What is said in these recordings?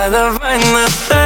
I find myself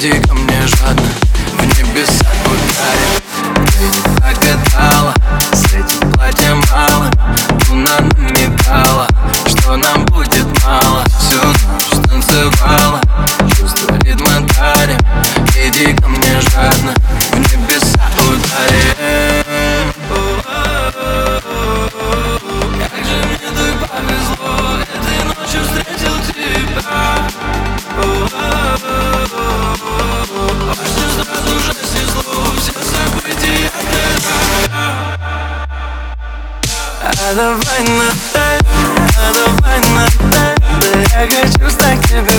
Подходи ко мне жадно. давай на ты, а давай на ты, я хочу стать тебе.